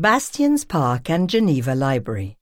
Bastions Park and Geneva Library.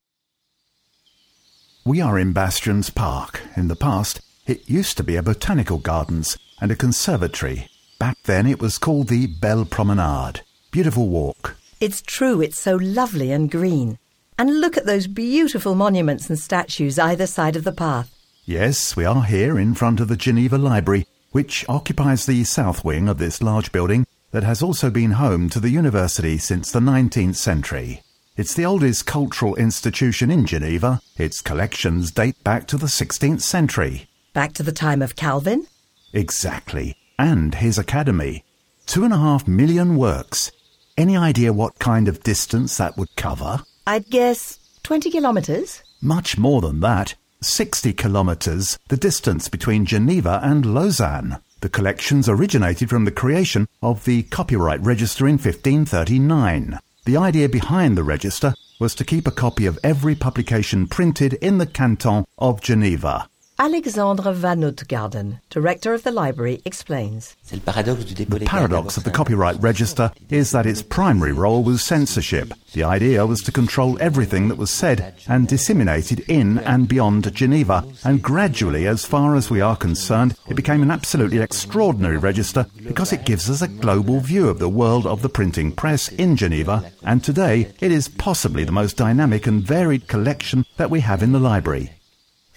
We are in Bastions Park. In the past, it used to be a botanical gardens and a conservatory. Back then it was called the Belle Promenade. Beautiful walk. It's true, it's so lovely and green. And look at those beautiful monuments and statues either side of the path. Yes, we are here in front of the Geneva Library, which occupies the south wing of this large building that has also been home to the university since the 19th century. It's the oldest cultural institution in Geneva. Its collections date back to the 16th century. Back to the time of Calvin? Exactly. And his academy. Two and a half million works. Any idea what kind of distance that would cover? I'd guess 20 kilometres? Much more than that. 60 kilometres, the distance between Geneva and Lausanne. The collections originated from the creation of the Copyright Register in 1539. The idea behind the register was to keep a copy of every publication printed in the canton of Geneva. Alexandre Vanautgaerden, director of the library, explains. The paradox of the Copyright Register is that its primary role was censorship. The idea was to control everything that was said and disseminated in and beyond Geneva, and gradually, as far as we are concerned, it became an absolutely extraordinary register because it gives us a global view of the world of the printing press in Geneva, and today it is possibly the most dynamic and varied collection that we have in the library.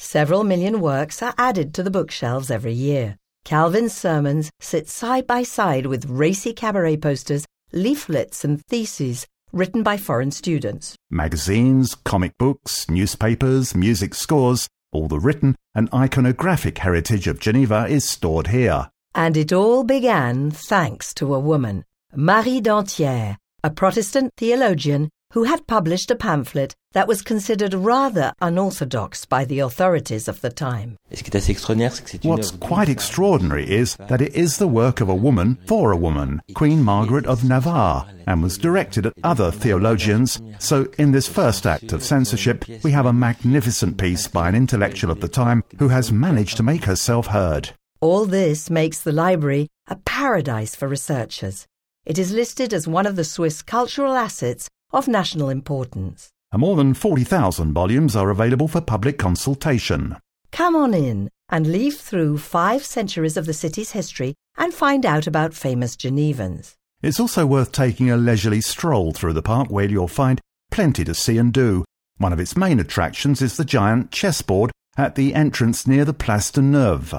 Several million works are added to the bookshelves every year. Calvin's sermons sit side by side with racy cabaret posters, leaflets, and theses written by foreign students. Magazines, comic books, newspapers, music scores, all the written and iconographic heritage of Geneva is stored here. And it all began thanks to a woman, Marie Dentière, a Protestant theologian who had published a pamphlet that was considered rather unorthodox by the authorities of the time. What's quite extraordinary is that it is the work of a woman for a woman, Queen Margaret of Navarre, and was directed at other theologians. So, in this first act of censorship, we have a magnificent piece by an intellectual of the time who has managed to make herself heard. All this makes the library a paradise for researchers. It is listed as one of the Swiss cultural assets of national importance. And more than 40,000 volumes are available for public consultation. Come on in and leaf through five centuries of the city's history and find out about famous Genevans. It's also worth taking a leisurely stroll through the park where you'll find plenty to see and do. One of its main attractions is the giant chessboard at the entrance near the Place de Neuve.